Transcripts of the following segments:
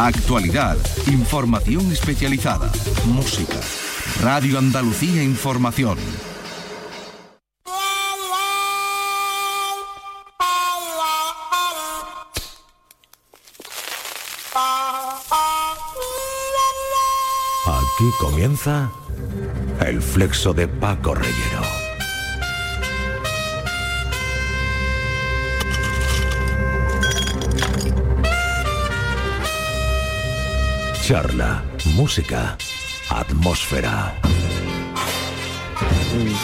Actualidad, información especializada, música. Radio Andalucía Información. Aquí comienza el flexo de Paco Reyero. Charla, música, atmósfera.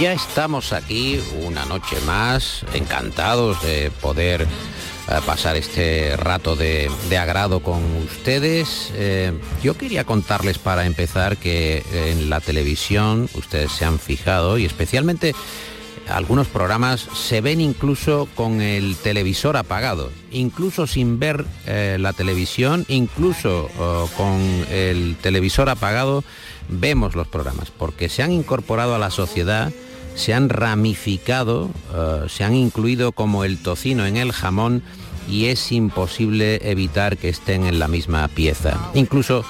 Ya estamos aquí una noche más, encantados de poder eh, pasar este rato de, de agrado con ustedes. Eh, yo quería contarles para empezar que en la televisión ustedes se han fijado y especialmente algunos programas se ven incluso con el televisor apagado, incluso sin ver eh, la televisión, incluso eh, con el televisor apagado vemos los programas, porque se han incorporado a la sociedad, se han ramificado, eh, se han incluido como el tocino en el jamón y es imposible evitar que estén en la misma pieza. Incluso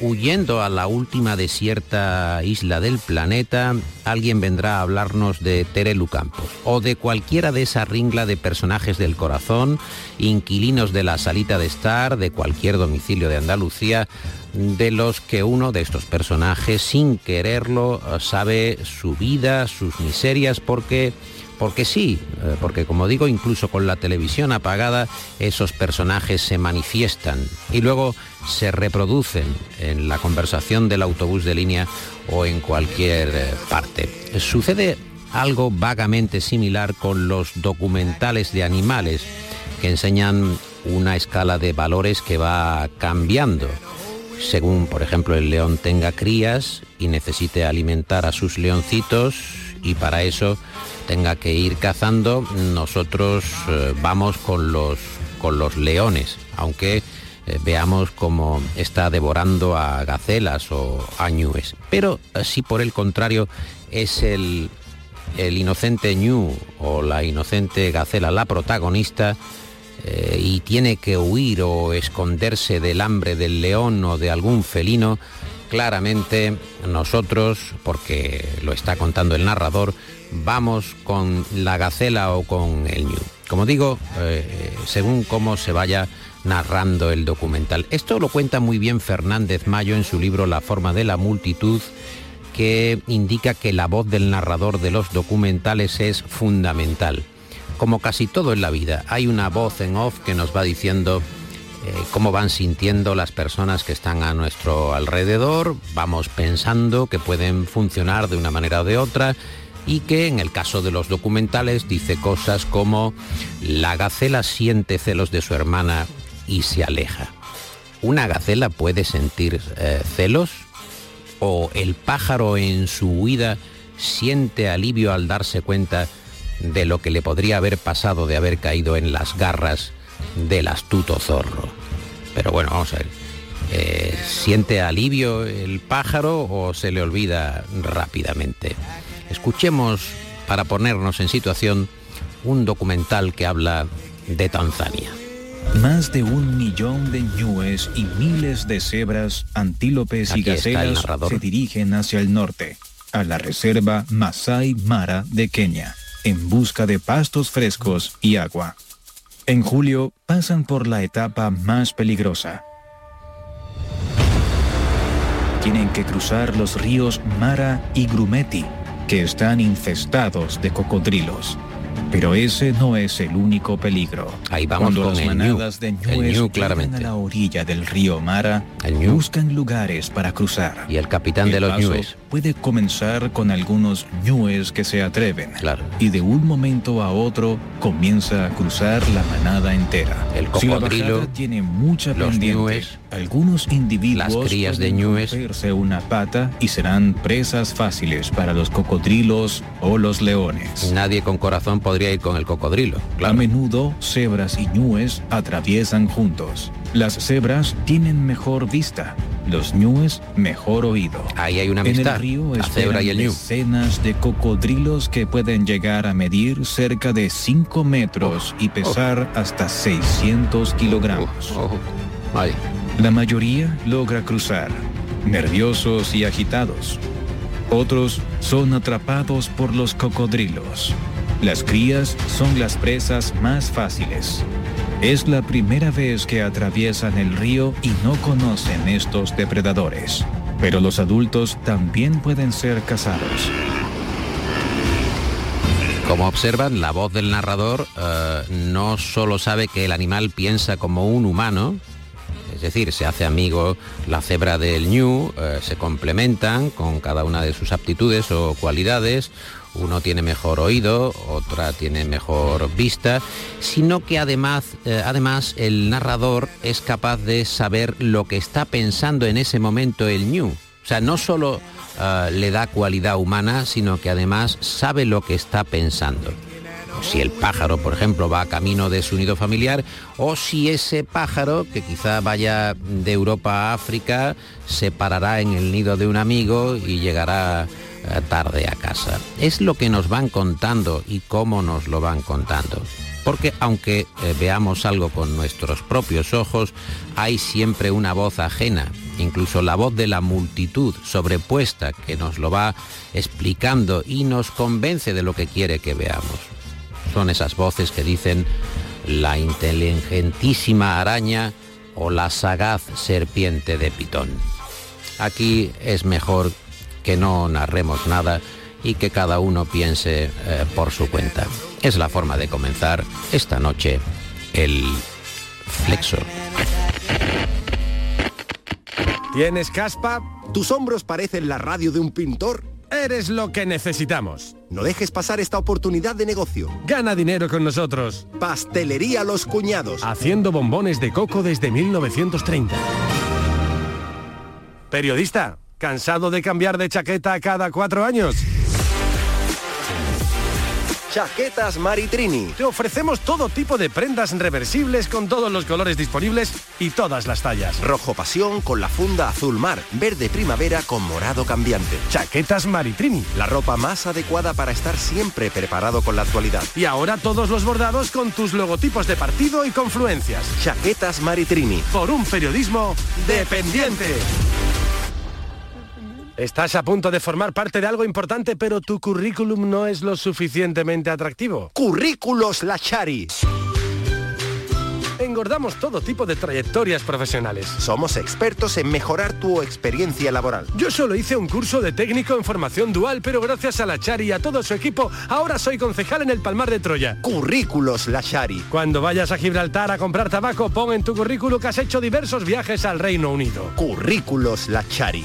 huyendo a la última desierta isla del planeta, alguien vendrá a hablarnos de Terelu Campos o de cualquiera de esa ringla de personajes del corazón, inquilinos de la salita de estar, de cualquier domicilio de Andalucía, de los que uno de estos personajes, sin quererlo, sabe su vida, sus miserias, porque porque sí, eh, porque como digo, incluso con la televisión apagada, esos personajes se manifiestan y luego se reproducen en la conversación del autobús de línea o en cualquier eh, parte. Sucede algo vagamente similar con los documentales de animales que enseñan una escala de valores que va cambiando. Según, por ejemplo, el león tenga crías y necesite alimentar a sus leoncitos y para eso tenga que ir cazando, nosotros eh, vamos con los, con los leones, aunque eh, veamos cómo está devorando a gacelas o a. Pero eh, si por el contrario es el, el inocente ñu o la inocente gacela la protagonista, y tiene que huir o esconderse del hambre del león o de algún felino, claramente nosotros, porque lo está contando el narrador, vamos con la gacela o con el ñu. Como digo, eh, según cómo se vaya narrando el documental. Esto lo cuenta muy bien Fernández Mayo en su libro La forma de la multitud, que indica que la voz del narrador de los documentales es fundamental. Como casi todo en la vida, hay una voz en off que nos va diciendo cómo van sintiendo las personas que están a nuestro alrededor, vamos pensando que pueden funcionar de una manera o de otra y que en el caso de los documentales dice cosas como la gacela siente celos de su hermana y se aleja. ¿Una gacela puede sentir eh, celos? ¿O el pájaro en su huida siente alivio al darse cuenta de lo que le podría haber pasado de haber caído en las garras del astuto zorro? Pero bueno, vamos a ver. Eh, ¿Siente alivio el pájaro o se le olvida rápidamente? Escuchemos, para ponernos en situación, un documental que habla de Tanzania. Más de un millón de ñúes y miles de cebras, antílopes y gacelas se dirigen hacia el norte, a la reserva Masai Mara de Kenia, en busca de pastos frescos y agua. En julio pasan por la etapa más peligrosa. Tienen que cruzar los ríos Mara y Grumeti que están infestados de cocodrilos. Pero ese no es el único peligro. Ahí vamos Cuando con las el manadas ñu, de el ñues ñu, llegan claramente. a la orilla del río Mara, El buscan lugares para cruzar. Y el capitán de El los ñues. puede comenzar con algunos ñues que se atreven. Claro. Y de un momento a otro comienza a cruzar la manada entera. El Si la cocodrilo, tiene mucha los pendiente, ñues, algunos individuos las crías de ñues. una pata y serán presas fáciles para los cocodrilos o los leones. Nadie con corazón podría ir con el cocodrilo. A menudo, cebras y ñues atraviesan juntos. Las cebras tienen mejor vista, los ñues mejor oído. Ahí hay una En el amistad. río La cebra y el ñu. decenas de cocodrilos que pueden llegar a medir cerca de 5 metros y pesar hasta 600 kilogramos. Oh, La mayoría logra cruzar, nerviosos y agitados. Otros son atrapados por los cocodrilos. Las crías son las presas más fáciles. Es la primera vez que atraviesan el río y no conocen estos depredadores. Pero los adultos también pueden ser cazados. Como observan, la voz del narrador eh, no solo sabe que el animal piensa como un humano, es decir, se hace amigo la cebra del ñu, eh, se complementan con cada una de sus aptitudes o cualidades, uno tiene mejor oído, otra tiene mejor vista, sino que además, eh, además el narrador es capaz de saber lo que está pensando en ese momento el ñu. O sea, no solo eh, le da cualidad humana, sino que además sabe lo que está pensando si el pájaro, por ejemplo, va camino de su nido familiar, o si ese pájaro, que quizá vaya de Europa a África, se parará en el nido de un amigo y llegará eh, tarde a casa. Es lo que nos van contando y cómo nos lo van contando. Porque aunque eh, veamos algo con nuestros propios ojos, hay siempre una voz ajena, incluso la voz de la multitud sobrepuesta que nos lo va explicando y nos convence de lo que quiere que veamos. Son esas voces que dicen la inteligentísima araña o la sagaz serpiente de Pitón. Aquí es mejor que no narremos nada y que cada uno piense eh, por su cuenta. Es la forma de comenzar esta noche el flexo. ¿Tienes caspa? ¿Tus hombros parecen la radio de un pintor? Eres lo que necesitamos. No dejes pasar esta oportunidad de negocio. Gana dinero con nosotros. Pastelería Los Cuñados. Haciendo bombones de coco desde 1930. Periodista, ¿Cansado de cambiar de chaqueta cada cuatro años? Chaquetas Maritrini. Te ofrecemos todo tipo de prendas reversibles con todos los colores disponibles y todas las tallas. Rojo pasión con la funda azul mar, verde primavera con morado cambiante. Chaquetas Maritrini, la ropa más adecuada para estar siempre preparado con la actualidad. Y ahora todos los bordados con tus logotipos de partido y confluencias. Chaquetas Maritrini, por un periodismo dependiente. Estás a punto de formar parte de algo importante, pero tu currículum no es lo suficientemente atractivo. Currículos Lachari. Engordamos todo tipo de trayectorias profesionales. Somos expertos en mejorar tu experiencia laboral. Yo solo hice un curso de técnico en formación dual, pero gracias a Lachari y a todo su equipo, ahora soy concejal en el Palmar de Troya. Currículos Lachari. Cuando vayas a Gibraltar a comprar tabaco, pon en tu currículo que has hecho diversos viajes al Reino Unido. Currículos Lachari.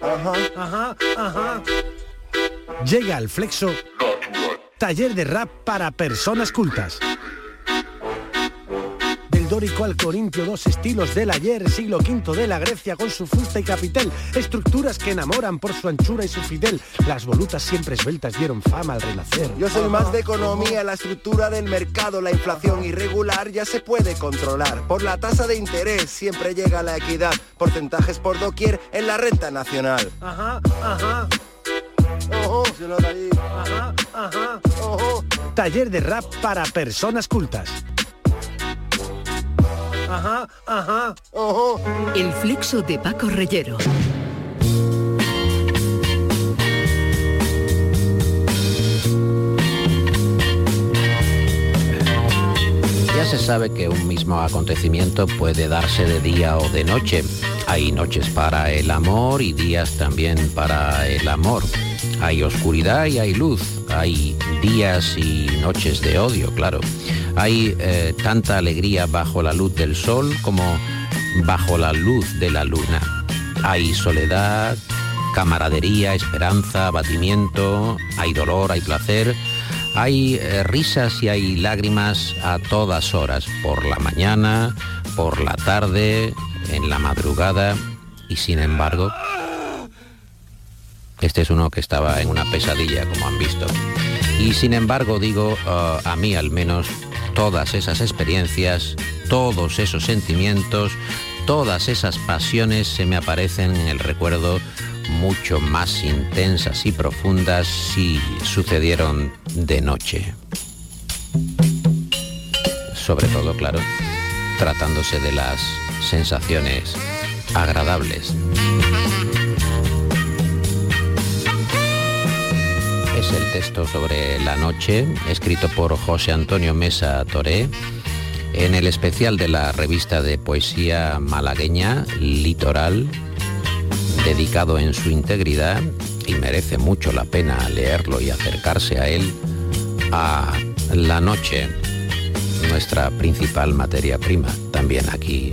Ajá, ajá, Llega al Flexo Taller de rap para personas cultas dórico al corintio, dos estilos del ayer, siglo V de la Grecia con su fusta y capitel, estructuras que enamoran por su anchura y su fidel, las volutas siempre esbeltas dieron fama al renacer. Yo soy más de economía, la estructura del mercado, la inflación irregular ya se puede controlar. Por la tasa de interés siempre llega la equidad, porcentajes por doquier en la renta nacional. Ajá, ajá. Ojo, Ajá, ajá. Ojo. Taller de rap para personas cultas. Ajá, ajá, ojo. El flexo de Paco Reyero. Ya se sabe que un mismo acontecimiento puede darse de día o de noche. Hay noches para el amor y días también para el amor. Hay oscuridad y hay luz. Hay días y noches de odio, claro. Hay eh, tanta alegría bajo la luz del sol como bajo la luz de la luna. Hay soledad, camaradería, esperanza, abatimiento, hay dolor, hay placer, hay eh, risas y hay lágrimas a todas horas, por la mañana, por la tarde, en la madrugada y sin embargo, este es uno que estaba en una pesadilla, como han visto. Y sin embargo, digo, uh, a mí al menos, todas esas experiencias, todos esos sentimientos, todas esas pasiones se me aparecen en el recuerdo mucho más intensas y profundas si sucedieron de noche. Sobre todo, claro, tratándose de las sensaciones agradables. Es el texto sobre la noche, escrito por José Antonio Mesa Toré, en el especial de la revista de poesía malagueña Litoral, dedicado en su integridad, y merece mucho la pena leerlo y acercarse a él, a la noche, nuestra principal materia prima, también aquí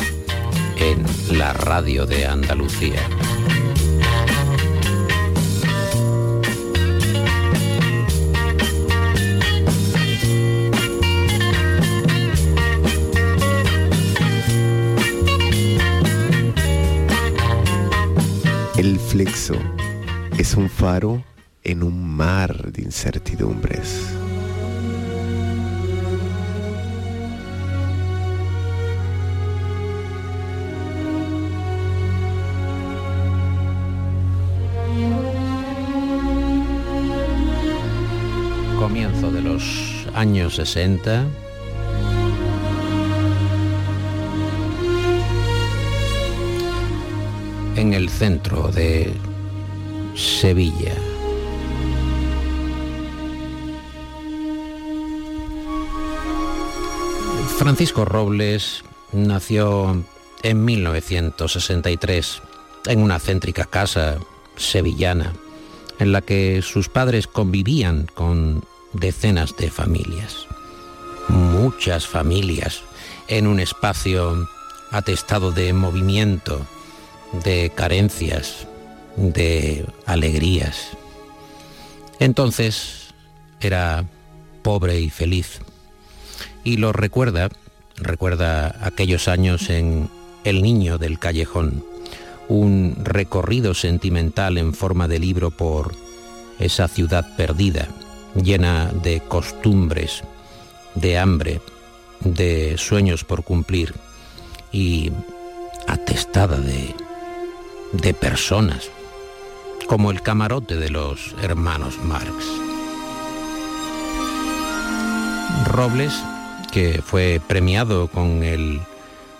en la radio de Andalucía. Un faro en un mar de incertidumbres. Comienzo de los años 60 en el centro de Sevilla. Francisco Robles nació en 1963 en una céntrica casa sevillana en la que sus padres convivían con decenas de familias. Muchas familias en un espacio atestado de movimiento, de carencias, de alegrías. Entonces era pobre y feliz. Y lo recuerda, recuerda aquellos años en El Niño del Callejón, un recorrido sentimental en forma de libro por esa ciudad perdida, llena de costumbres, de hambre, de sueños por cumplir y atestada de de personas, como el camarote de los hermanos Marx. Robles, que fue premiado con el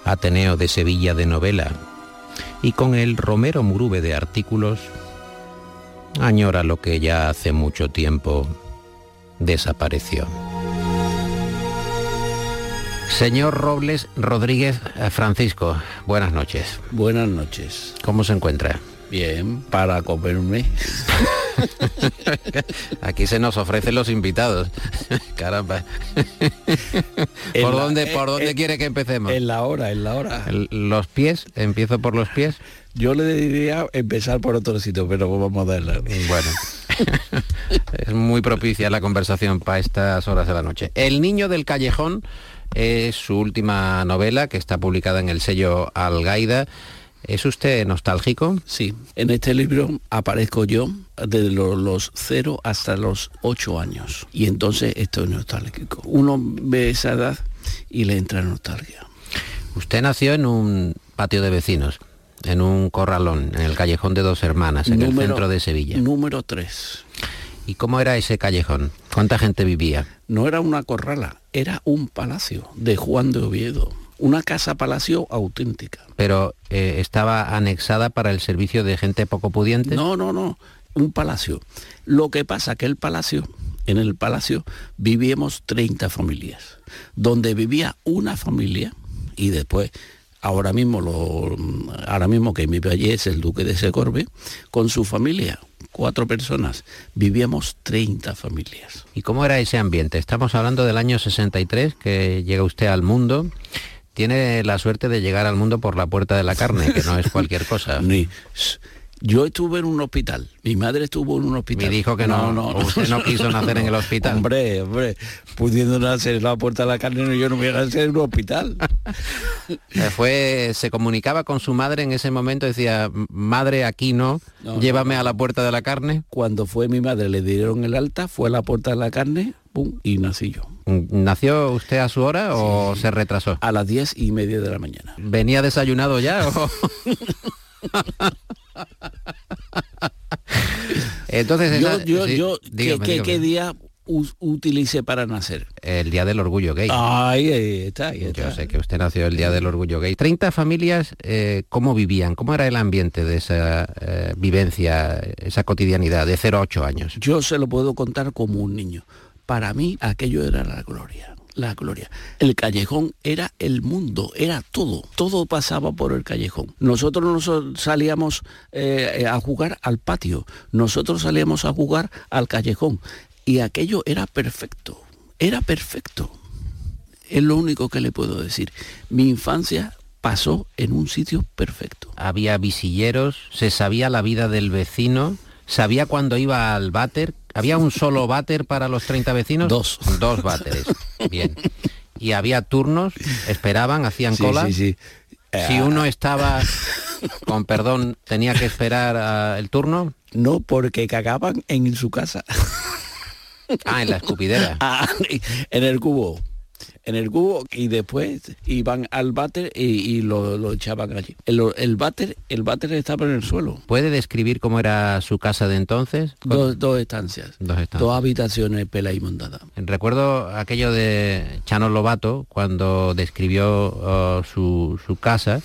Ateneo de Sevilla de novela y con el Romero Murube de artículos, añora lo que ya hace mucho tiempo desapareció. Señor Robles Rodríguez eh, Francisco, buenas noches. Buenas noches. ¿Cómo se encuentra? Bien, para comerme. Aquí se nos ofrecen los invitados. Caramba. ¿Por dónde, por dónde quiere que empecemos? En la hora, en la hora. ¿Los pies? ¿Empiezo por los pies? Yo le diría empezar por otro sitio, pero vamos a darle. Bueno. es muy propicia la conversación para estas horas de la noche. El niño del callejón es su última novela que está publicada en el sello Algaida. ¿Es usted nostálgico? Sí, en este libro aparezco yo desde los 0 hasta los 8 años y entonces estoy nostálgico. Uno ve esa edad y le entra nostalgia. Usted nació en un patio de vecinos, en un corralón, en el callejón de dos hermanas, en el centro de Sevilla. Número 3. ¿Y cómo era ese callejón? ¿Cuánta gente vivía? No era una corrala, era un palacio de Juan de Oviedo. Una casa palacio auténtica. Pero eh, estaba anexada para el servicio de gente poco pudiente. No, no, no. Un palacio. Lo que pasa que el palacio, en el palacio vivíamos 30 familias. Donde vivía una familia y después ahora mismo lo, ahora mismo que vive allí es el duque de Secorbe con su familia cuatro personas, vivíamos 30 familias. ¿Y cómo era ese ambiente? Estamos hablando del año 63, que llega usted al mundo. Tiene la suerte de llegar al mundo por la puerta de la carne, que no es cualquier cosa. Ni, yo estuve en un hospital, mi madre estuvo en un hospital. Me dijo que no, no, no usted no quiso nacer en el hospital. hombre, hombre, pudiendo nacer en la puerta de la carne, yo no voy a nacer en un hospital. Fue, se comunicaba con su madre en ese momento, decía, madre, aquí no, llévame a la puerta de la carne. Cuando fue mi madre, le dieron el alta, fue a la puerta de la carne, pum, y nací yo. ¿Nació usted a su hora o se retrasó? A las diez y media de la mañana. ¿Venía desayunado ya o...? Entonces, yo, ¿qué, día utilicé para nacer? El Día del Orgullo Gay. Ahí, está, Yo sé que usted nació el Día del Orgullo Gay. 30 familias, eh, ¿cómo vivían? ¿Cómo era el ambiente de esa eh, vivencia, esa cotidianidad de 0 a 8 años? Yo se lo puedo contar como un niño. Para mí aquello era la gloria la gloria. El callejón era el mundo, era todo, todo pasaba por el callejón. Nosotros nos salíamos eh, a jugar al patio, nosotros salíamos a jugar al callejón y aquello era perfecto, era perfecto. Es lo único que le puedo decir. Mi infancia pasó en un sitio perfecto. Había visilleros, se sabía la vida del vecino, sabía cuando iba al váter. ¿Había un solo váter para los 30 vecinos? Dos. Dos váteres. Bien. Y había turnos, esperaban, hacían cola. Sí, sí. Si uno estaba, con perdón, tenía que esperar el turno. No, porque cagaban en su casa. Ah, en la escupidera. Ah, en el cubo. En el cubo y después iban al váter y, lo, echaban allí. El, el váter el váter estaba en el suelo. ¿Puede describir cómo era su casa de entonces? Dos, dos estancias. Dos estancias. Dos habitaciones pela y montada. Recuerdo aquello de Chano Lobato cuando describió oh, su, su casa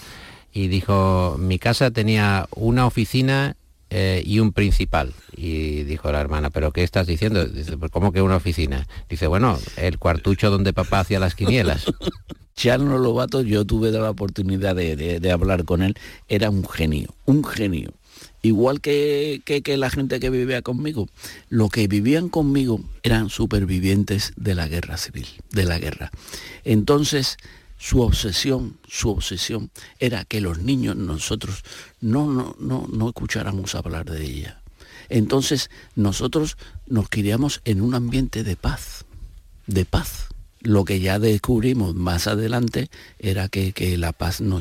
y dijo, mi casa tenía una oficina eh, y un principal. Y dijo la hermana, ¿pero qué estás diciendo? Dice, pues ¿cómo que una oficina? Dice, bueno, el cuartucho donde papá hacía las quinielas. Charlo Lobato, yo tuve la oportunidad de, hablar con él, era un genio, un genio. Igual que, que, que, la gente que vivía conmigo. Lo que vivían conmigo eran supervivientes de la guerra civil, de la guerra. Entonces, su obsesión, su obsesión era que los niños nosotros no, no, no, no escucháramos hablar de ella. Entonces nosotros nos criamos en un ambiente de paz, de paz. Lo que ya descubrimos más adelante era que, la paz no,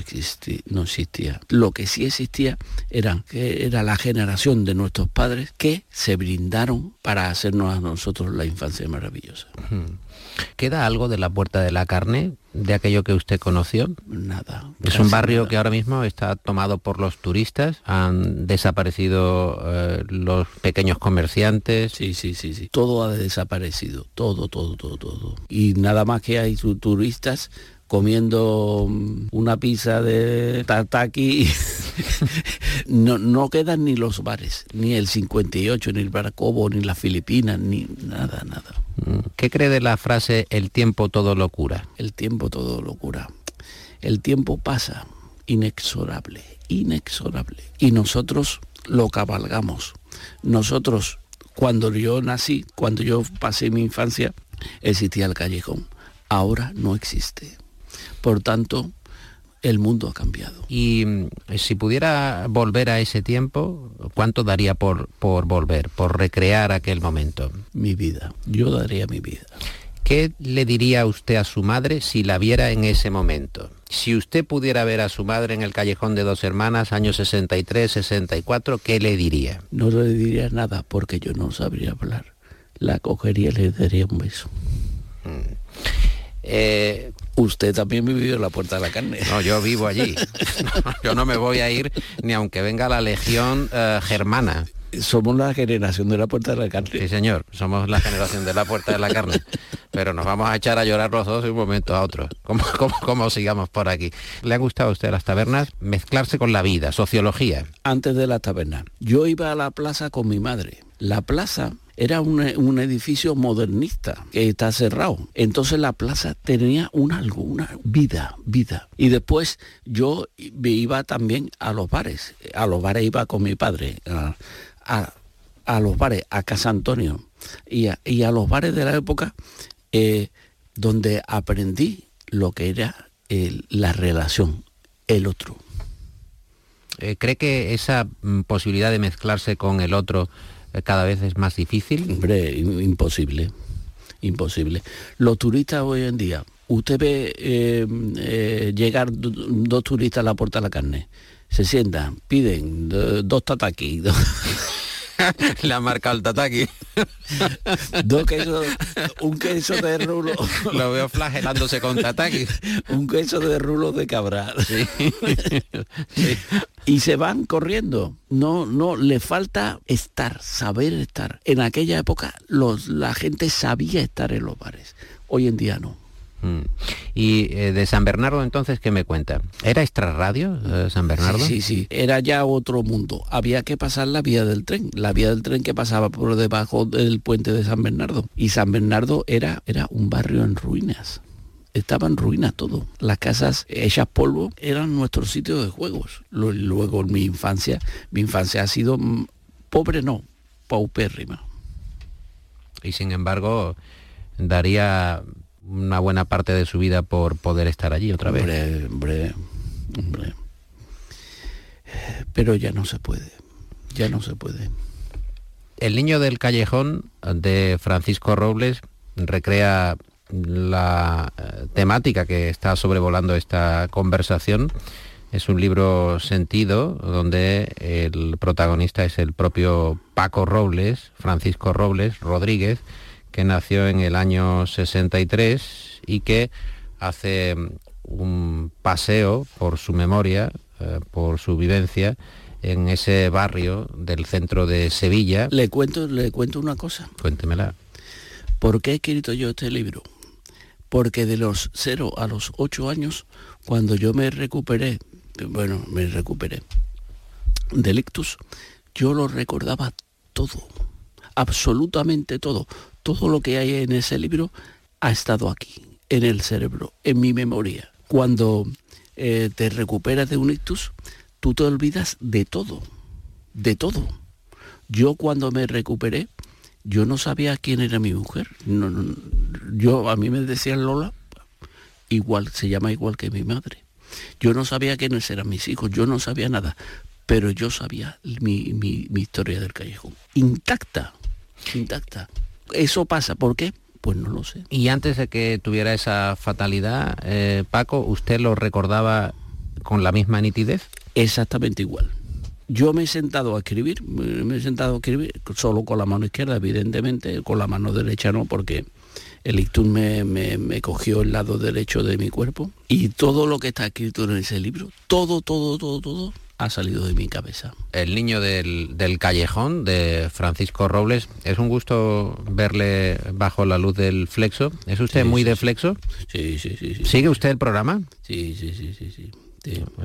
no existía. Lo que sí existía era, que era la generación de nuestros padres que se brindaron para hacernos a nosotros la infancia maravillosa. ¿Queda algo de la Puerta de la Carne, de aquello que usted conoció? Nada. Es un barrio que ahora mismo está tomado por los turistas, han desaparecido eh, los pequeños comerciantes. Sí, sí, sí, sí. Todo ha desaparecido, todo, todo, todo, todo. Y nada más que hay turistas comiendo mm, una pizza de tataki. no, no quedan ni los bares, ni el 58, ni el Baracobo, ni las Filipinas, ni nada, nada. ¿Qué cree de la frase el tiempo todo locura? El tiempo todo locura. El tiempo pasa inexorable, inexorable. Y nosotros lo cabalgamos. Nosotros, cuando yo nací, cuando yo pasé mi infancia, existía el callejón. Ahora no existe. Por tanto, el mundo ha cambiado. Y mm, si pudiera volver a ese tiempo, ¿cuánto daría por, por volver, por recrear aquel momento? Mi vida, yo daría mi vida. ¿Qué le diría usted a su madre si la viera en ese momento? Si usted pudiera ver a su madre en el callejón de dos hermanas, años 63, 64, ¿qué le diría? No le diría nada porque yo no sabría hablar. La cogería y le daría un beso. Mm. Eh, Usted también vivió en la Puerta de la Carne. No, yo vivo allí. yo no me voy a ir ni aunque venga la Legión eh, Germana. Somos la generación de la Puerta de la Carne. Sí, señor, somos la generación de la Puerta de la Carne. Pero nos vamos a echar a llorar los dos de un momento a otro. ¿Cómo, cómo sigamos por aquí? ¿Le han gustado a usted las tabernas? Mezclarse con la vida, sociología. Antes de las tabernas. Yo iba a la plaza con mi madre. La plaza era un, edificio modernista que está cerrado. Entonces la plaza tenía una, alguna vida, vida. Y después yo iba también a los bares. A los bares iba con mi padre. A, los bares, a Casa Antonio. Y a, los bares de la época eh, donde aprendí lo que era la relación, el otro. Eh, ¿Cree que esa mm, posibilidad de mezclarse con el otro cada vez es más difícil? Hombre, imposible, imposible. Los turistas hoy en día, usted ve eh, eh, llegar dos turistas a la puerta de la carne, se sientan, piden dos tatakis, Le ha marcado el tataki. Dos quesos, un queso de rulo. Lo veo flagelándose con tataki. un queso de rulo de cabra. Y se van corriendo. No, no, le falta estar, saber estar. En aquella época los, la gente sabía estar en los bares. Hoy en día no. Mm. Y eh, de San Bernardo entonces, ¿qué me cuenta? ¿Era extrarradio eh, San Bernardo? Sí, sí, era ya otro mundo. Había que pasar la vía del tren, la vía del tren que pasaba por debajo del puente de San Bernardo. Y San Bernardo era, era un barrio en ruinas. Estaba en ruinas todo. Las casas hechas polvo eran nuestro sitio de juegos. Luego mi infancia, mi infancia ha sido mm, pobre no, paupérrima. Y sin embargo, daría una buena parte de su vida por poder estar allí otra vez. Hombre, hombre, hombre. Pero ya no se puede, ya no se puede. El niño del callejón de Francisco Robles recrea la eh, temática que está sobrevolando esta conversación. Es un libro sentido donde el protagonista es el propio Paco Robles, Francisco Robles Rodríguez, que nació en el año 63 y que hace un paseo por su memoria, eh, por su vivencia en ese barrio del centro de Sevilla. Le cuento, le cuento una cosa. Cuéntemela. ¿Por qué he escrito yo este libro? Porque de los 0 a los 8 años, cuando yo me recuperé, bueno, me recuperé del ictus, yo lo recordaba todo, absolutamente todo todo lo que hay en ese libro ha estado aquí, en el cerebro, en mi memoria. Cuando eh, te recuperas de un ictus, tú te olvidas de todo, de todo. Yo cuando me recuperé, yo no sabía quién era mi mujer. yo a mí me decían Lola, igual se llama igual que mi madre. Yo no sabía quiénes eran mis hijos, yo no sabía nada, pero yo sabía mi historia del callejón, intacta, intacta eso pasa. ¿Por qué? Pues no lo sé. Y antes de que tuviera esa fatalidad, eh, Paco, ¿usted lo recordaba con la misma nitidez? Exactamente igual. Yo me he sentado a escribir, me he sentado a escribir solo con la mano izquierda, evidentemente, con la mano derecha no, porque el ictus me, me, cogió el lado derecho de mi cuerpo. Y todo lo que está escrito en ese libro, todo, todo, todo, todo, ha salido de mi cabeza. El niño del, callejón de Francisco Robles, es un gusto verle bajo la luz del flexo. ¿Es usted muy de flexo? Sí, sí, sí, ¿Sigue usted el programa? Sí, sí, sí, sí, sí.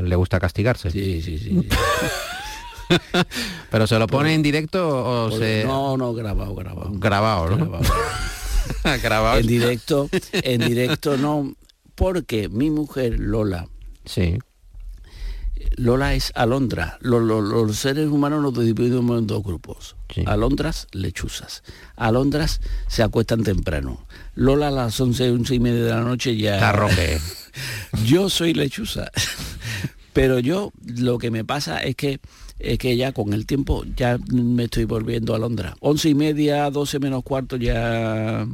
¿Le gusta castigarse? Sí, sí, sí. ¿Pero se lo pone en directo o se...? No, no, grabado, grabado. Grabado, ¿no? Grabado. En directo, en directo no, porque mi mujer Lola... Sí Lola es alondra. Los, seres humanos nos dividimos en dos grupos. Alondras, lechuzas. Alondras se acuestan temprano. Lola a las 11, 11 y media de la noche ya... Arroje. yo soy lechuza. Pero yo lo que me pasa es que es que ya con el tiempo ya me estoy volviendo alondra. 11 y media, 12 menos cuarto ya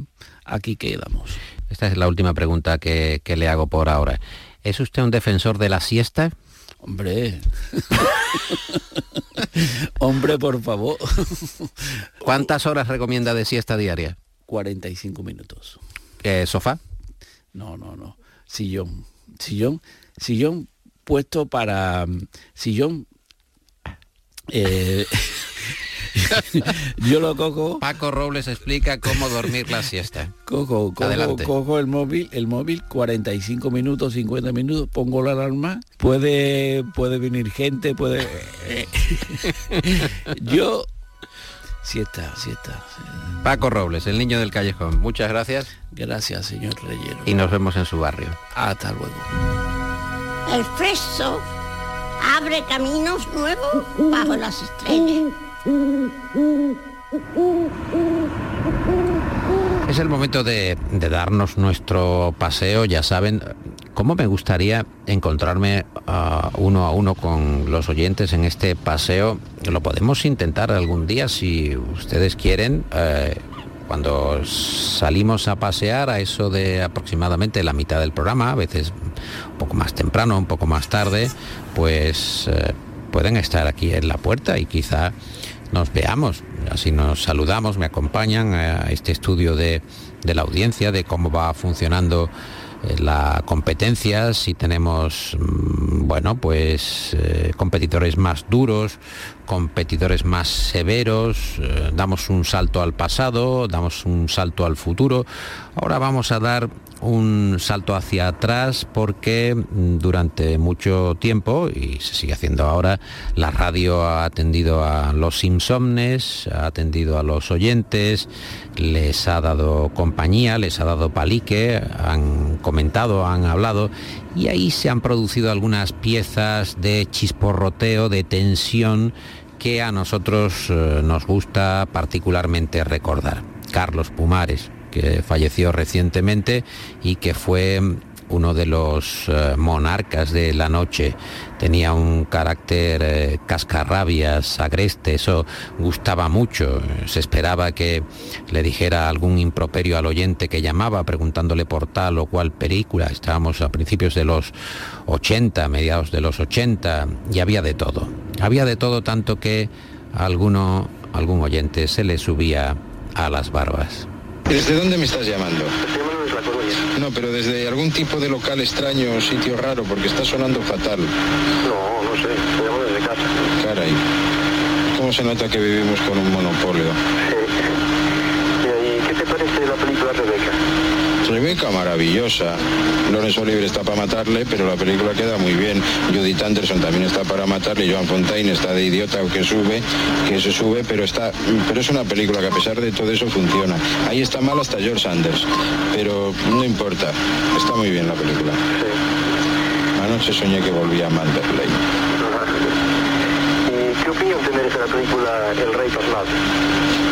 aquí quedamos. Esta es la última pregunta que, que le hago por ahora. ¿Es usted un defensor de la siesta? Hombre. Hombre, por favor. ¿Cuántas horas recomienda de siesta diaria? 45 minutos. ¿Eh, ¿Sofá? No, no, no. Sillón. Sillón. Sillón puesto para... Sillón... Eh, yo lo cojo. Paco Robles explica cómo dormir la siesta. Cojo, cojo, cojo el móvil, el móvil, 45 minutos, 50 minutos, pongo la alarma, puede, puede venir gente, puede. yo siesta, siesta. Paco Robles, el niño del callejón. Muchas gracias. Gracias, señor Reyero. Y nos vemos en su barrio. Hasta luego. El freso abre caminos nuevos bajo las estrellas. Es el momento de, darnos nuestro paseo, ya saben, cómo me gustaría encontrarme uno a uno con los oyentes en este paseo. Lo podemos intentar algún día si ustedes quieren. Eh, cuando salimos a pasear a eso de aproximadamente la mitad del programa, a veces un poco más temprano, un poco más tarde, pues eh, pueden estar aquí en la puerta y quizá nos veamos, así nos saludamos, me acompañan a este estudio de, de la audiencia, de cómo va funcionando eh, la competencia, si tenemos, mm, bueno, pues eh, competidores más duros, competidores más severos, eh, damos un salto al pasado, damos un salto al futuro. Ahora vamos a dar un salto hacia atrás porque mm, durante mucho tiempo, y se sigue haciendo ahora, la radio ha atendido a los insomnes, ha atendido a los oyentes, les ha dado compañía, les ha dado palique, han comentado, han hablado y ahí se han producido algunas piezas de chisporroteo, de tensión que a nosotros eh, nos gusta particularmente recordar. Carlos Pumares, que falleció recientemente y que fue uno de los eh, monarcas de la noche. Tenía un carácter eh, cascarrabias, agreste, eso gustaba mucho. Se esperaba que le dijera algún improperio al oyente que llamaba preguntándole por tal o cual película. Estábamos a principios de los 80, mediados de los 80, y había de todo. Había de todo tanto que a algún oyente se le subía a las barbas. ¿Desde dónde me estás llamando? No, pero desde algún tipo de local extraño o sitio raro, porque está sonando fatal. No, no sé, te llamo desde casa. Caray. ¿Cómo se nota que vivimos con un monopolio? Sí. ¿Y qué te parece la película Rebeca? Rebeca maravillosa. Lorenzo Oliver está para matarle, pero la película queda muy bien. Judith Anderson también está para matarle, Joan Fontaine está de idiota que sube, que se sube, pero está, pero es una película que a pesar de todo eso funciona. Ahí está mal hasta George Sanders, pero no importa, está muy bien la película. Anoche soñé que volvía a Manderley. ¿Y qué opinión te merece la película El Rey Pasmado?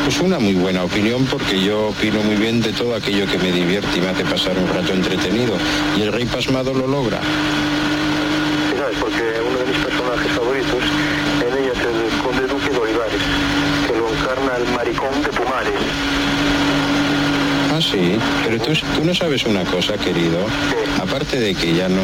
Es una muy buena opinión porque yo opino muy bien de todo aquello que me divierte y me hace pasar un rato entretenido. Y el rey pasmado lo logra. Sí, ¿sabes? Porque uno de mis personajes favoritos en ella es el conde duque de Olivares, que lo encarna el maricón de Pumares. Ah, sí, pero tú, tú no sabes una cosa, querido. Aparte de que ya no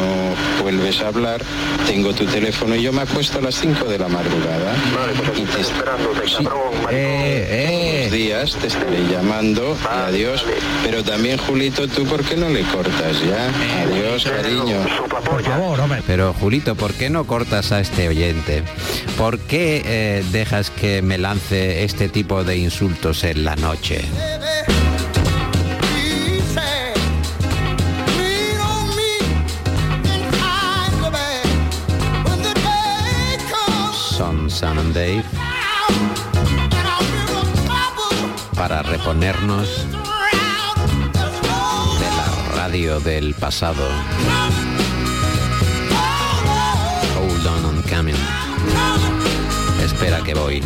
vuelves a hablar, tengo tu teléfono y yo me acuesto a las 5 de la madrugada. Vale, pues aquí y te estoy esperándote, Sí. cabrón. Eh, Unos días te estaré llamando. Vale, adiós. vale. Pero también, Julito, ¿tú por qué no le cortas ya? Adiós, cariño. Sopapolla. Pero Julito, ¿por qué no cortas a este oyente? ¿Por qué eh, dejas que me lance este tipo de insultos en la noche? Dave para reponernos de la radio del pasado. Hold on, I'm coming. Espera que voy.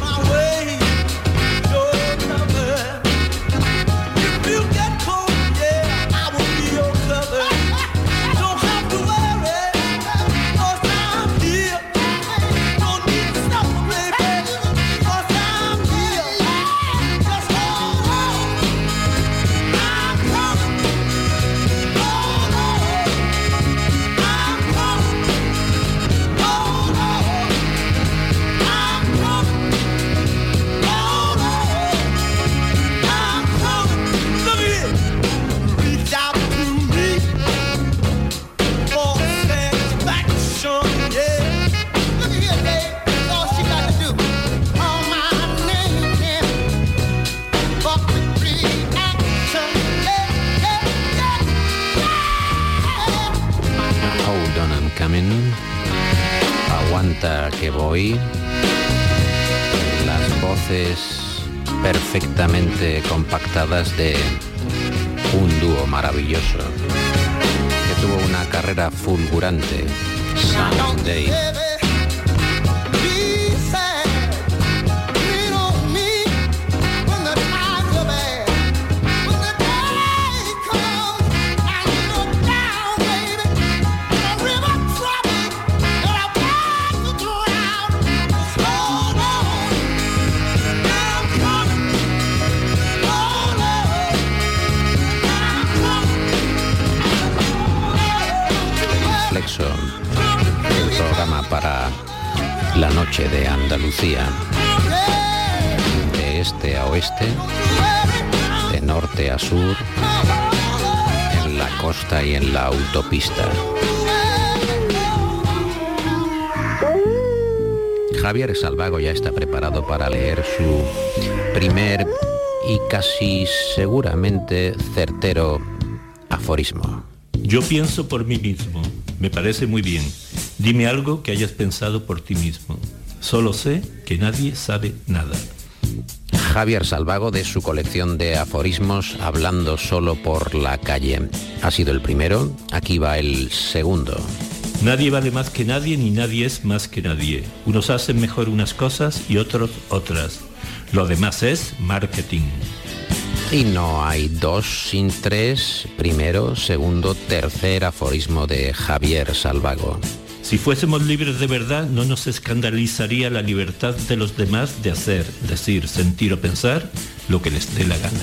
Carrera fulgurante. Sam en la autopista. Javier Salvago ya está preparado para leer su primer y casi seguramente certero aforismo. Yo pienso por mí mismo, me parece muy bien. Dime algo que hayas pensado por ti mismo. Solo sé que nadie sabe nada. Javier Salvago de su colección de aforismos Hablando solo por la calle. Ha sido el primero, aquí va el segundo. Nadie vale más que nadie ni nadie es más que nadie. Unos hacen mejor unas cosas y otros otras. Lo demás es marketing. Y no hay dos sin tres, primero, segundo, tercer aforismo de Javier Salvago. Si fuésemos libres de verdad, no nos escandalizaría la libertad de los demás de hacer, decir, sentir o pensar lo que les dé la gana.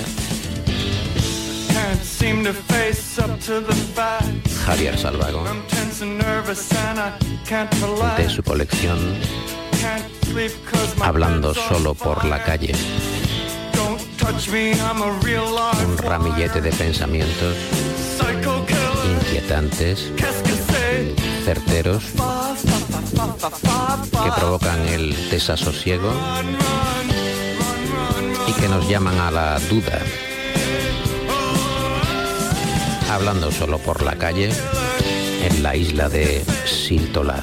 Javier Salvago, de su colección. Hablando solo por la calle. Un ramillete de pensamientos inquietantes, certeros, que provocan el desasosiego y que nos llaman a la duda hablando solo por la calle en la isla de Siltola.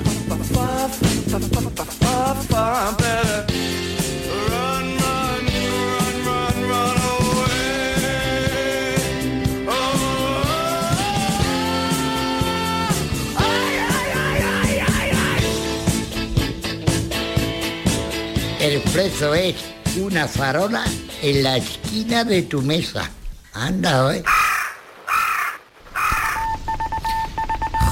Precio es una farola en la esquina de tu mesa. Anda, ¿eh?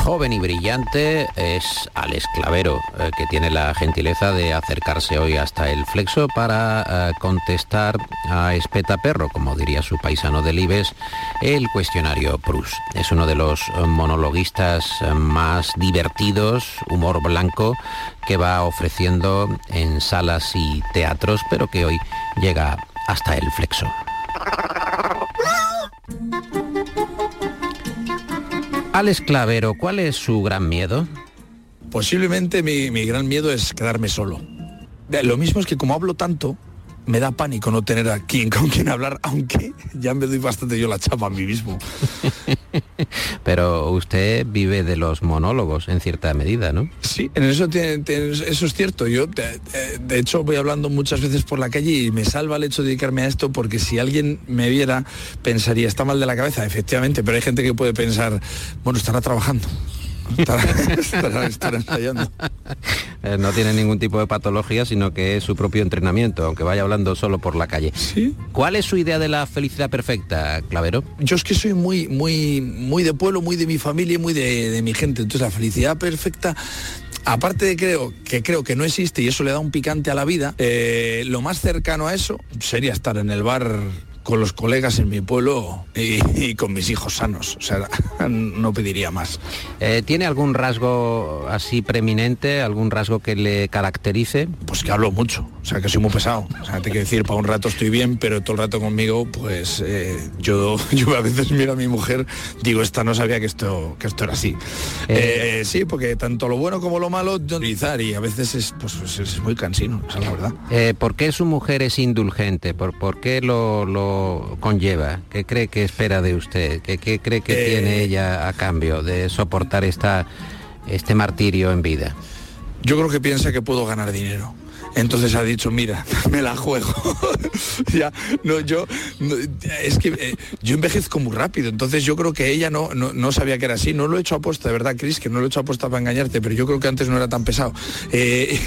Joven y brillante es Alex Clavero, eh, que tiene la gentileza de acercarse hoy hasta el Flexo para eh, contestar a Espeta Perro, como diría su paisano del Ibes, el cuestionario Prus. Es uno de los monologuistas más divertidos, humor blanco, que va ofreciendo en salas y teatros, pero que hoy llega hasta el Flexo. Alex Clavero, ¿cuál es su gran miedo? Posiblemente mi, mi gran miedo es quedarme solo. Lo mismo es que como hablo tanto, me da pánico no tener a quien con quien hablar, aunque ya me doy bastante yo la chapa a mí mismo. Pero usted vive de los monólogos en cierta medida, ¿no? Sí, en eso, eso es cierto. Yo, de, hecho, voy hablando muchas veces por la calle y me salva el hecho de dedicarme a esto porque si alguien me viera, pensaría, está mal de la cabeza, efectivamente, pero hay gente que puede pensar, bueno, estará trabajando. Eh, no tiene ningún tipo de patología, sino que es su propio entrenamiento, aunque vaya hablando solo por la calle. ¿Sí? ¿Cuál es su idea de la felicidad perfecta, Clavero? Yo es que soy muy, muy, muy de pueblo, muy de mi familia y muy de, mi gente. Entonces la felicidad perfecta aparte de creo que creo que no existe y eso le da un picante a la vida, eh, lo más cercano a eso sería estar en el bar con los colegas en mi pueblo y, con mis hijos sanos. O sea, no pediría más. Eh, ¿Tiene algún rasgo así preeminente, algún rasgo que le caracterice? Pues que hablo mucho, o sea, que soy muy pesado. O sea, te que decir, para un rato estoy bien, pero todo el rato conmigo, pues eh, yo, yo a veces miro a mi mujer, digo, esta no sabía que esto, que esto era así. Eh, sí, porque tanto lo bueno como lo malo, utilizar y a veces es, pues, pues, es muy cansino, esa es la verdad. ¿Por qué su mujer es indulgente? ¿Por, por qué lo conlleva? ¿Qué cree que espera de usted? ¿Qué, cree que eh, tiene ella a cambio de soportar esta, este martirio en vida? Yo creo que piensa que puedo ganar dinero. Entonces ha dicho, mira, me la juego. ya, no, yo, es que eh, yo envejezco muy rápido, entonces yo creo que ella no, no, sabía que era así. No lo he hecho aposta, de verdad, Cris, que no lo he hecho aposta para engañarte, pero yo creo que antes no era tan pesado. Eh,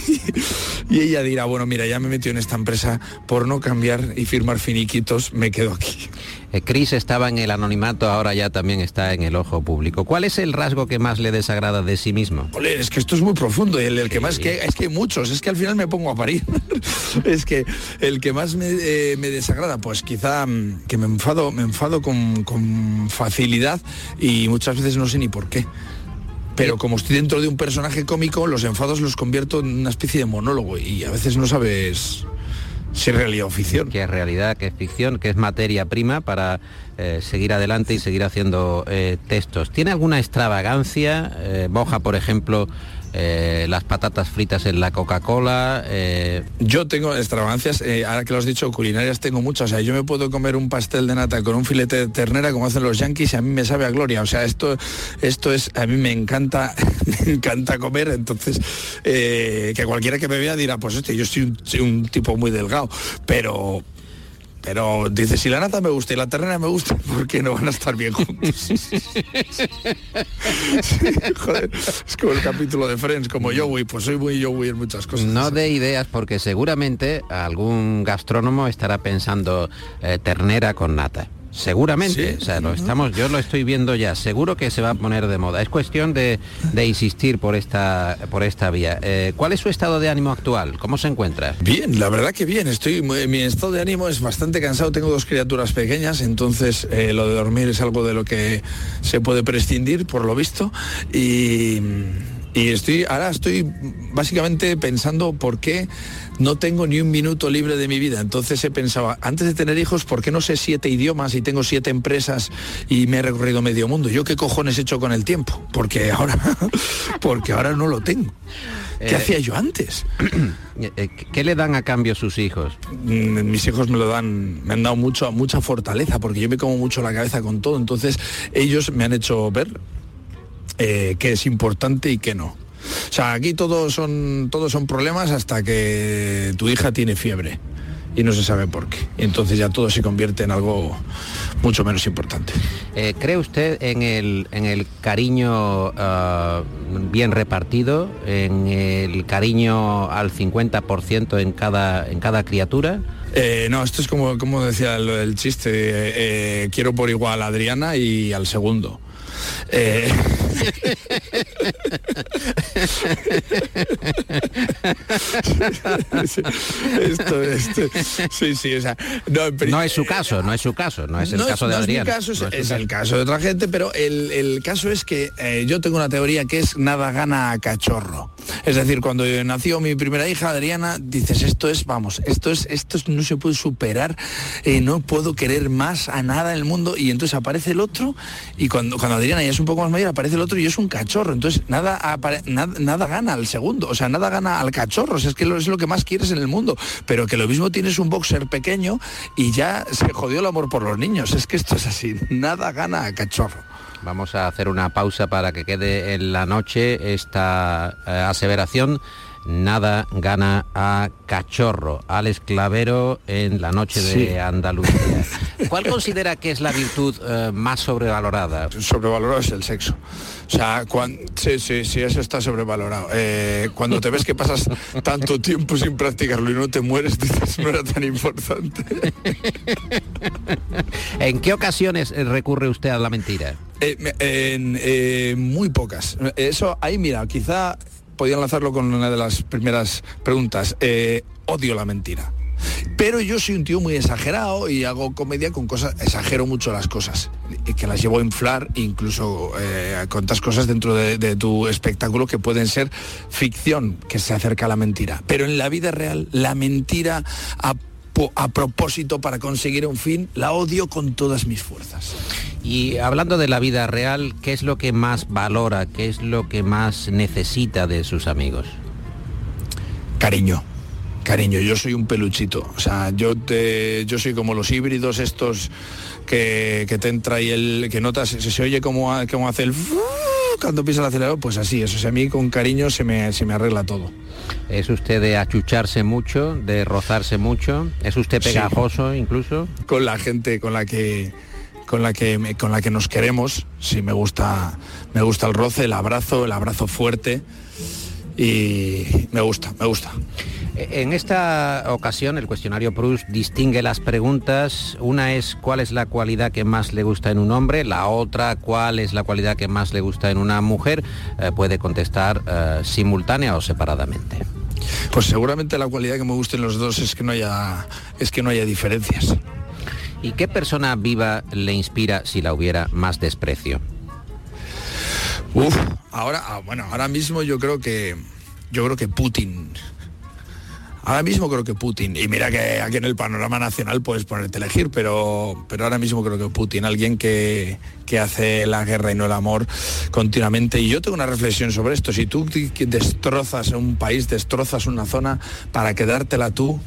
y ella dirá, bueno, mira, ya me metió en esta empresa por no cambiar y firmar finiquitos, me quedo aquí. Eh, Cris estaba en el anonimato, ahora ya también está en el ojo público. ¿Cuál es el rasgo que más le desagrada de sí mismo? es que esto es muy profundo, el, el que más que es que hay muchos, es que al final me pongo a parir. es que el que más eh, me, desagrada, pues quizá mm, que me enfado, me enfado con, con facilidad y muchas veces no sé ni por qué pero como estoy dentro de un personaje cómico, los enfados los convierto en una especie de monólogo y a veces no sabes es realidad o ficción. Que es realidad, que es ficción, que es materia prima para eh, seguir adelante y seguir haciendo eh, textos. ¿Tiene alguna extravagancia? Eh, Boja, por ejemplo, las patatas fritas en la Coca-Cola. Yo tengo extravagancias, ahora que lo has dicho, culinarias tengo muchas. O sea, yo me puedo comer un pastel de nata con un filete de ternera como hacen los yankees y a mí me sabe a gloria. O sea, esto, esto es, a mí me encanta, me encanta comer. Entonces, que cualquiera que me vea dirá, pues este, yo soy un tipo muy delgado, pero pero dice, si la nata me gusta y la ternera me gusta, ¿por qué no van a estar bien juntos? joder, es como el capítulo de Friends, como Joey, pues soy muy Joey en muchas cosas. No de ideas, porque seguramente algún gastrónomo estará pensando eh, ternera con nata. Seguramente, o sea, lo estamos, yo lo estoy viendo ya, seguro que se va a poner de moda. Es cuestión de, insistir por esta, por esta vía. Eh, ¿Cuál es su estado de ánimo actual? ¿Cómo se encuentra? Bien, la verdad que bien, estoy, mi estado de ánimo es bastante cansado, tengo dos criaturas pequeñas, entonces eh, lo de dormir es algo de lo que se puede prescindir, por lo visto, y, y estoy, ahora estoy básicamente pensando por qué no tengo ni un minuto libre de mi vida. Entonces he pensado, antes de tener hijos, ¿por qué no sé siete idiomas y tengo siete empresas y me he recorrido medio mundo? ¿Yo qué cojones he hecho con el tiempo? Porque ahora, porque ahora no lo tengo. ¿Qué eh, hacía yo antes? Eh, ¿Qué le dan a cambio sus hijos? Mm, mis hijos me lo dan, me han dado mucho, mucha fortaleza, porque yo me como mucho la cabeza con todo. Entonces ellos me han hecho ver eh, qué es importante y qué no. O sea, aquí todos son, todos son problemas hasta que tu hija tiene fiebre y no se sabe por qué. Y entonces ya todo se convierte en algo mucho menos importante. Eh, ¿Cree usted en el, en el cariño ah, bien repartido, en el cariño al 50% en cada, en cada criatura? Eh, no, esto es como, como decía el, chiste, eh, quiero por igual a Adriana y al segundo. Eh, esto, esto, sí, sí, o sea, no, es su caso, no es su caso, no es el caso de Adrián. Es, es, el caso de otra gente, pero el, caso es que eh, yo tengo una teoría que es nada gana a cachorro. Es decir, cuando nació mi primera hija, Adriana, dices, esto es, vamos, esto es, esto no se puede superar, eh, no puedo querer más a nada en el mundo, y entonces aparece el otro, y cuando, cuando Adriana ya es un poco más mayor, aparece el otro y es un cachorro. Entonces nada, nada, gana al segundo, o sea, nada gana al cachorro, es que es lo que más quieres en el mundo. Pero que lo mismo tienes un boxer pequeño y ya se jodió el amor por los niños. Es que esto es así, nada gana al cachorro. Vamos a hacer una pausa para que quede en la noche esta eh, aseveración nada gana a cachorro, al esclavero en la noche de Andalucía. ¿Cuál considera que es la virtud eh, más sobrevalorada? Sobrevalorado es el sexo. O sea, cuando, sí, sí, sí, eso está sobrevalorado. Eh, cuando te ves que pasas tanto tiempo sin practicarlo y no te mueres, dices, no era tan importante. ¿En qué ocasiones recurre usted a la mentira? Eh, en muy pocas. Eso ahí, mira, quizá podían lanzarlo con una de las primeras preguntas. Eh, odio la mentira. Pero yo soy un tío muy exagerado y hago comedia con cosas, exagero mucho las cosas, que las llevo a inflar, incluso eh, contas cosas dentro de, tu espectáculo que pueden ser ficción, que se acerca a la mentira. Pero en la vida real, la mentira a propósito para conseguir un fin, la odio con todas mis fuerzas. Y hablando de la vida real, ¿qué es lo que más valora, qué es lo que más necesita de sus amigos? Cariño. Cariño, yo soy un peluchito. O sea, yo te, yo soy como los híbridos estos que, te entra y el que notas, se, se oye como, como hace el cuando pisa el acelerador, pues así es. O sea, a mí con cariño se me, se me arregla todo. ¿Es usted de achucharse mucho, de rozarse mucho? ¿Es usted pegajoso incluso? Con la gente con la que con la que con la que nos queremos, sí me gusta me gusta el roce, el abrazo, el abrazo fuerte y me gusta, me gusta. En esta ocasión el cuestionario Proust distingue las preguntas. Una es cuál es la cualidad que más le gusta en un hombre, la otra cuál es la cualidad que más le gusta en una mujer. Eh, puede contestar eh, simultánea o separadamente. Pues seguramente la cualidad que me gusta en los dos es que no haya es que no haya diferencias. ¿Y qué persona viva le inspira si la hubiera más desprecio? Uf, ahora, ah, bueno, ahora mismo yo creo que yo creo que Putin Ahora mismo creo que Putin, y mira que aquí en el panorama nacional puedes ponerte a elegir, pero, pero ahora mismo creo que Putin, alguien que, que hace la guerra y no el amor continuamente. Y yo tengo una reflexión sobre esto. Si tú destrozas un país, destrozas una zona para quedártela tú,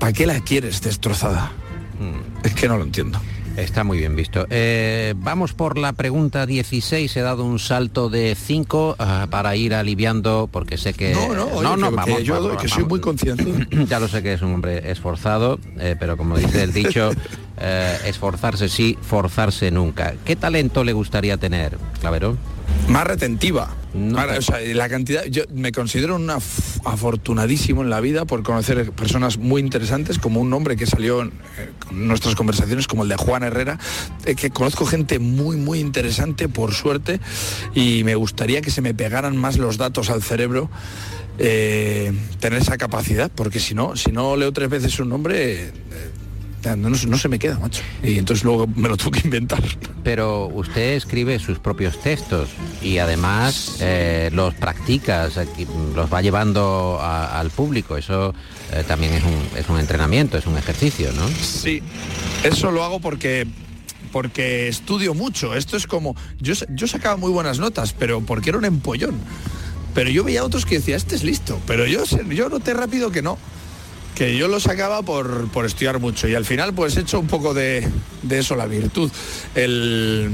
¿para qué la quieres destrozada? Mm. Es que no lo entiendo. Está muy bien visto. Eh, vamos por la pregunta 16. He dado un salto de 5 ah, para ir aliviando, porque sé que... No, no, no, no vamos, yo que soy muy consciente. ya lo sé que es un hombre esforzado, eh, pero como dice el dicho, eh, esforzarse sí, forzarse nunca. ¿Qué talento le gustaría tener, Clavero? Más retentiva la cantidad, yo me considero un afortunadísimo en la vida por conocer personas muy interesantes, como un hombre que salió en, nuestras conversaciones, como el de Juan Herrera, eh, que conozco gente muy, muy interesante, por suerte, y me gustaría que se me pegaran más los datos al cerebro. Eh, tener esa capacidad, porque si no, si no leo tres veces un nombre, eh, no, se me queda, macho. Y entonces luego me lo tuve que inventar. Pero usted escribe sus propios textos y además eh, los practica, los va llevando al público. Eso eh, también es un, es un entrenamiento, es un ejercicio, ¿no? Sí, eso lo hago porque porque estudio mucho. Esto es como, yo, yo sacaba muy buenas notas, pero porque era un empollón. Pero yo veía otros que decía, este es listo, pero yo, yo noté rápido que no que yo lo sacaba por, estudiar mucho y al final pues he hecho un poco de, eso la virtud. El,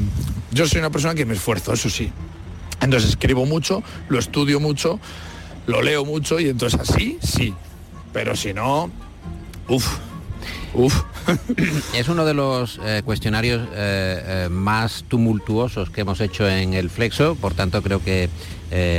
yo soy una persona que me esfuerzo, eso sí. Entonces escribo mucho, lo estudio mucho, lo leo mucho y entonces así, sí. Pero si no, uff, uff. Es uno de los eh, cuestionarios eh, eh, más tumultuosos que hemos hecho en el Flexo, por tanto creo que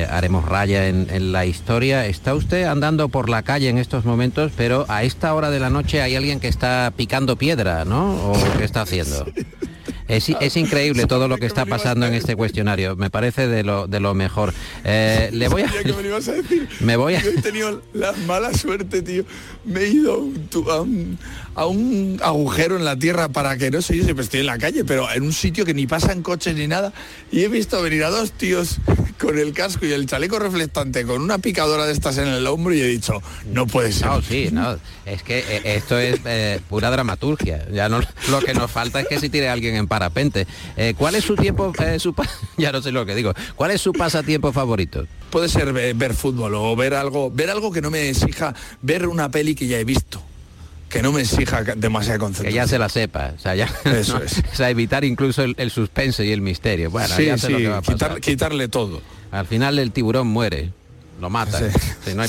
haremos raya en, la historia. Está usted andando por la calle en estos momentos, pero a esta hora de la noche hay alguien que está picando piedra, ¿no? ¿O qué está haciendo? Es, increíble todo lo que está pasando en este cuestionario. Me parece de lo, de lo mejor. Eh, le voy a... me voy a... he tenido la mala suerte, tío. Me he ido a un, agujero en la tierra para que no sé yo siempre estoy en la calle, pero en un sitio que ni pasan coches ni nada. Y he visto venir a dos tíos con el casco y el chaleco reflectante con una picadora de estas en el hombro y he dicho, no puede ser. No, sí, no. Es que eh, esto es eh, pura dramaturgia. Ya no, lo que nos falta es que si tire alguien en parapente. Eh, ¿Cuál es su tiempo, su ya no sé lo que digo, cuál es su pasatiempo favorito? Puede ser ver, fútbol o ver algo, ver algo que no me exija, ver una peli que ya he visto que no me exija demasiada concentración. Que ya se la sepa, o sea, ya, Eso es. o sea, evitar incluso el, suspense y el misterio. Bueno, sí, sí, quitarle todo. Al final el tiburón muere, lo mata. no,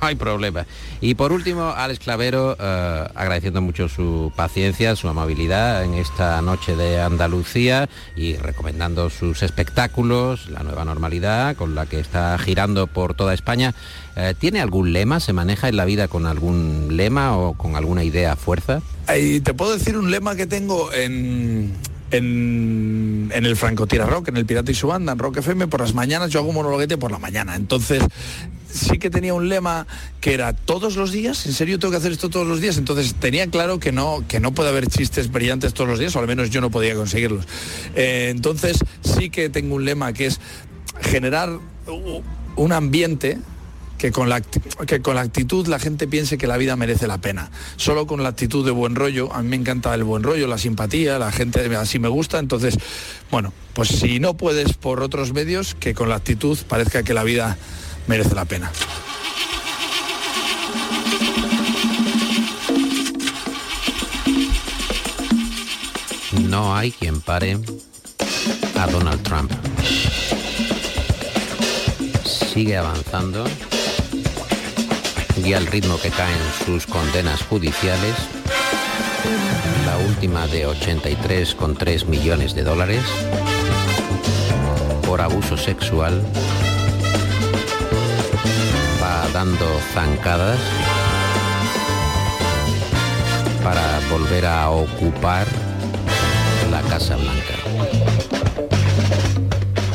hay problema. Y por último, Alex Clavero, eh, agradeciendo mucho su paciencia, su amabilidad en esta noche de Andalucía y recomendando sus espectáculos, la nueva normalidad con la que está girando por toda España. Eh, ¿Tiene algún lema? ¿Se maneja en la vida con algún lema o con alguna idea fuerza? Y te puedo decir un lema que tengo en en, el Francotira Rock, en el Pirata y su banda, en Rock FM, por las mañanas yo hago un monologuete por la mañana. Entonces, sí que tenía un lema que era todos los días, en serio tengo que hacer esto todos los días. Entonces tenía claro que no, que no puede haber chistes brillantes todos los días, o al menos yo no podía conseguirlos. Eh, entonces sí que tengo un lema que es generar un ambiente que con, la, que con la actitud la gente piense que la vida merece la pena. Solo con la actitud de buen rollo, a mí me encanta el buen rollo, la simpatía, la gente así me gusta, entonces, bueno, pues si no puedes por otros medios, que con la actitud parezca que la vida merece la pena. No hay quien pare a Donald Trump. Sigue avanzando y al ritmo que caen sus condenas judiciales, la última de 83,3 millones de dólares por abuso sexual, va dando zancadas para volver a ocupar la Casa Blanca.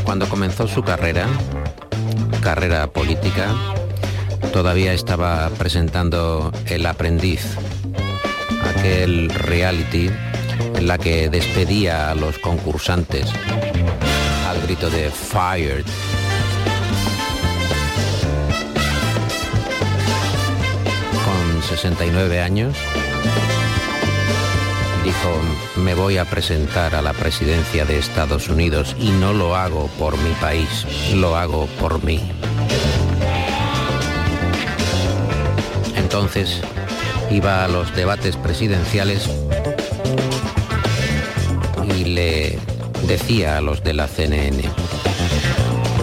Cuando comenzó su carrera, carrera política, todavía estaba presentando El aprendiz, aquel reality en la que despedía a los concursantes al grito de Fired. 69 años, dijo, me voy a presentar a la presidencia de Estados Unidos y no lo hago por mi país, lo hago por mí. Entonces iba a los debates presidenciales y le decía a los de la CNN,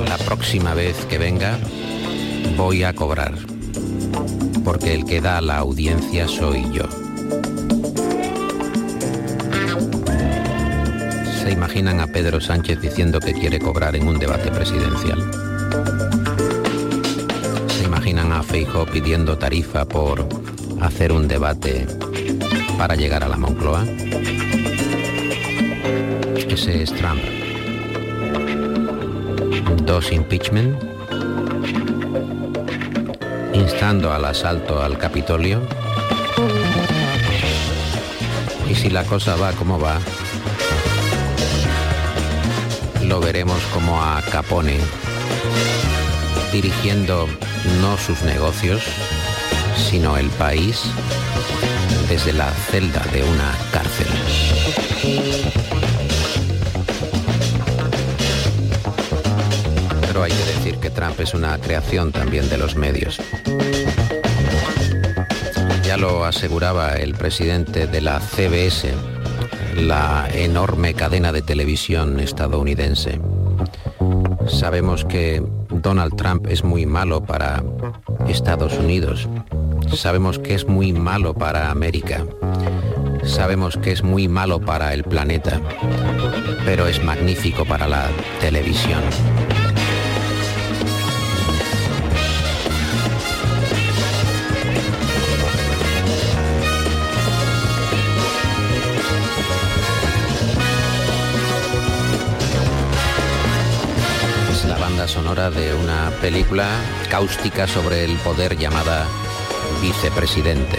la próxima vez que venga voy a cobrar, porque el que da la audiencia soy yo. ¿Se imaginan a Pedro Sánchez diciendo que quiere cobrar en un debate presidencial? Feijo pidiendo tarifa por hacer un debate para llegar a la Moncloa? Ese es Trump. Dos impeachment, instando al asalto al Capitolio. Y si la cosa va como va, lo veremos como a Capone dirigiendo no sus negocios, sino el país desde la celda de una cárcel. Pero hay que decir que Trump es una creación también de los medios. Ya lo aseguraba el presidente de la CBS, la enorme cadena de televisión estadounidense. Sabemos que Donald Trump es muy malo para Estados Unidos. Sabemos que es muy malo para América. Sabemos que es muy malo para el planeta. Pero es magnífico para la televisión. Sonora de una película cáustica sobre el poder llamada Vicepresidente.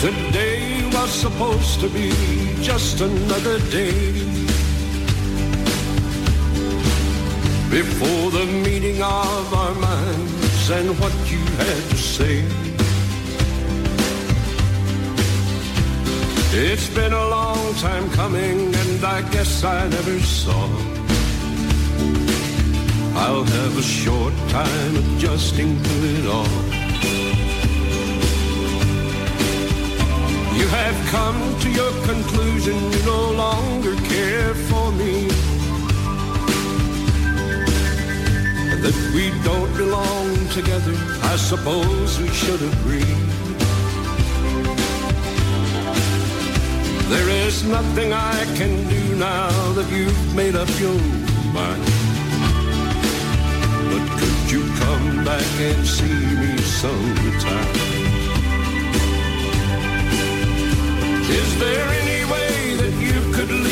Today was supposed to be just another day. before the meeting of our and what you had to say. It's been a long time coming and I guess I never saw. I'll have a short time adjusting to it all. You have come to your conclusion, you no longer care for me. That we don't belong together, I suppose we should agree. There is nothing I can do now that you've made up your mind. But could you come back and see me sometime? Is there any way that you could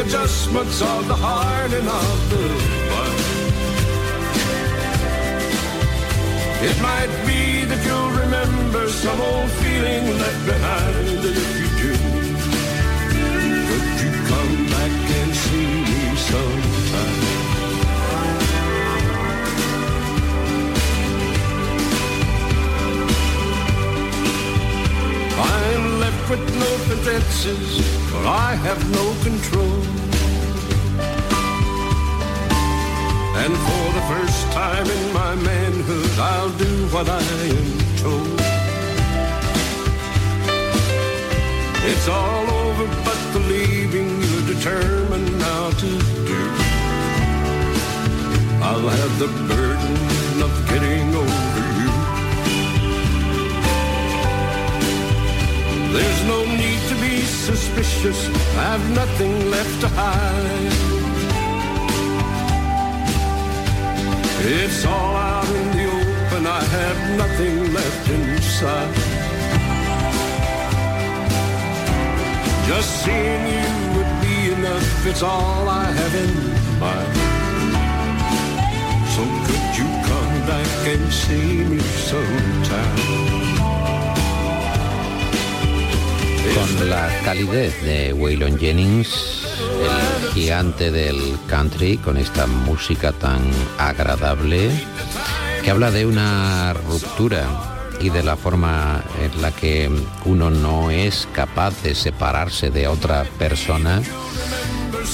adjustments of the heart and of the mind. It might be that you'll remember some old feeling left behind, and if you do, would you come back and see me sometime? I'm left with no for I have no control. And for the first time in my manhood, I'll do what I am told. It's all over, but the leaving you're determined now to do. I'll have the burden of getting over you. There's no need to be suspicious. I've nothing left to hide. It's all out in the open. I have nothing left inside. Just seeing you would be enough. It's all I have in mind. So could you come back and see me sometime? Con la calidez de Waylon Jennings, el gigante del country, con esta música tan agradable, que habla de una ruptura y de la forma en la que uno no es capaz de separarse de otra persona,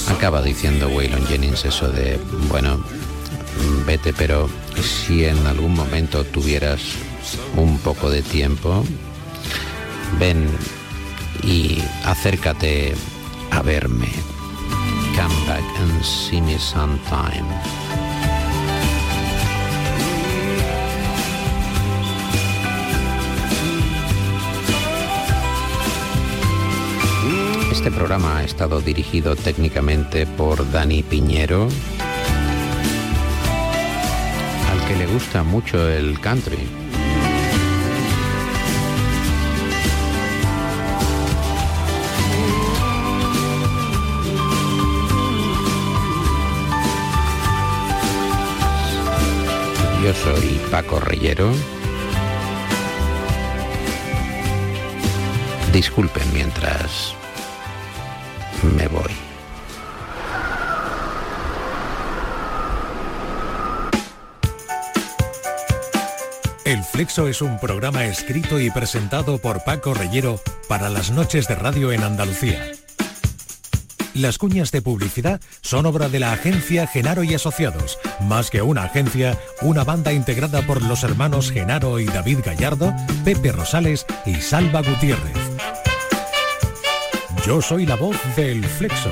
acaba diciendo Waylon Jennings eso de, bueno, vete, pero si en algún momento tuvieras un poco de tiempo, ven y acércate a verme. Come back and see me sometime. Este programa ha estado dirigido técnicamente por Dani Piñero, al que le gusta mucho el country. Yo soy Paco Reyero. Disculpen mientras me voy. El Flexo es un programa escrito y presentado por Paco Reyero para las noches de radio en Andalucía. Las cuñas de publicidad son obra de la agencia Genaro y Asociados. Más que una agencia, una banda integrada por los hermanos Genaro y David Gallardo, Pepe Rosales y Salva Gutiérrez. Yo soy la voz del flexo.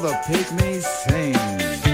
the pygmies sing.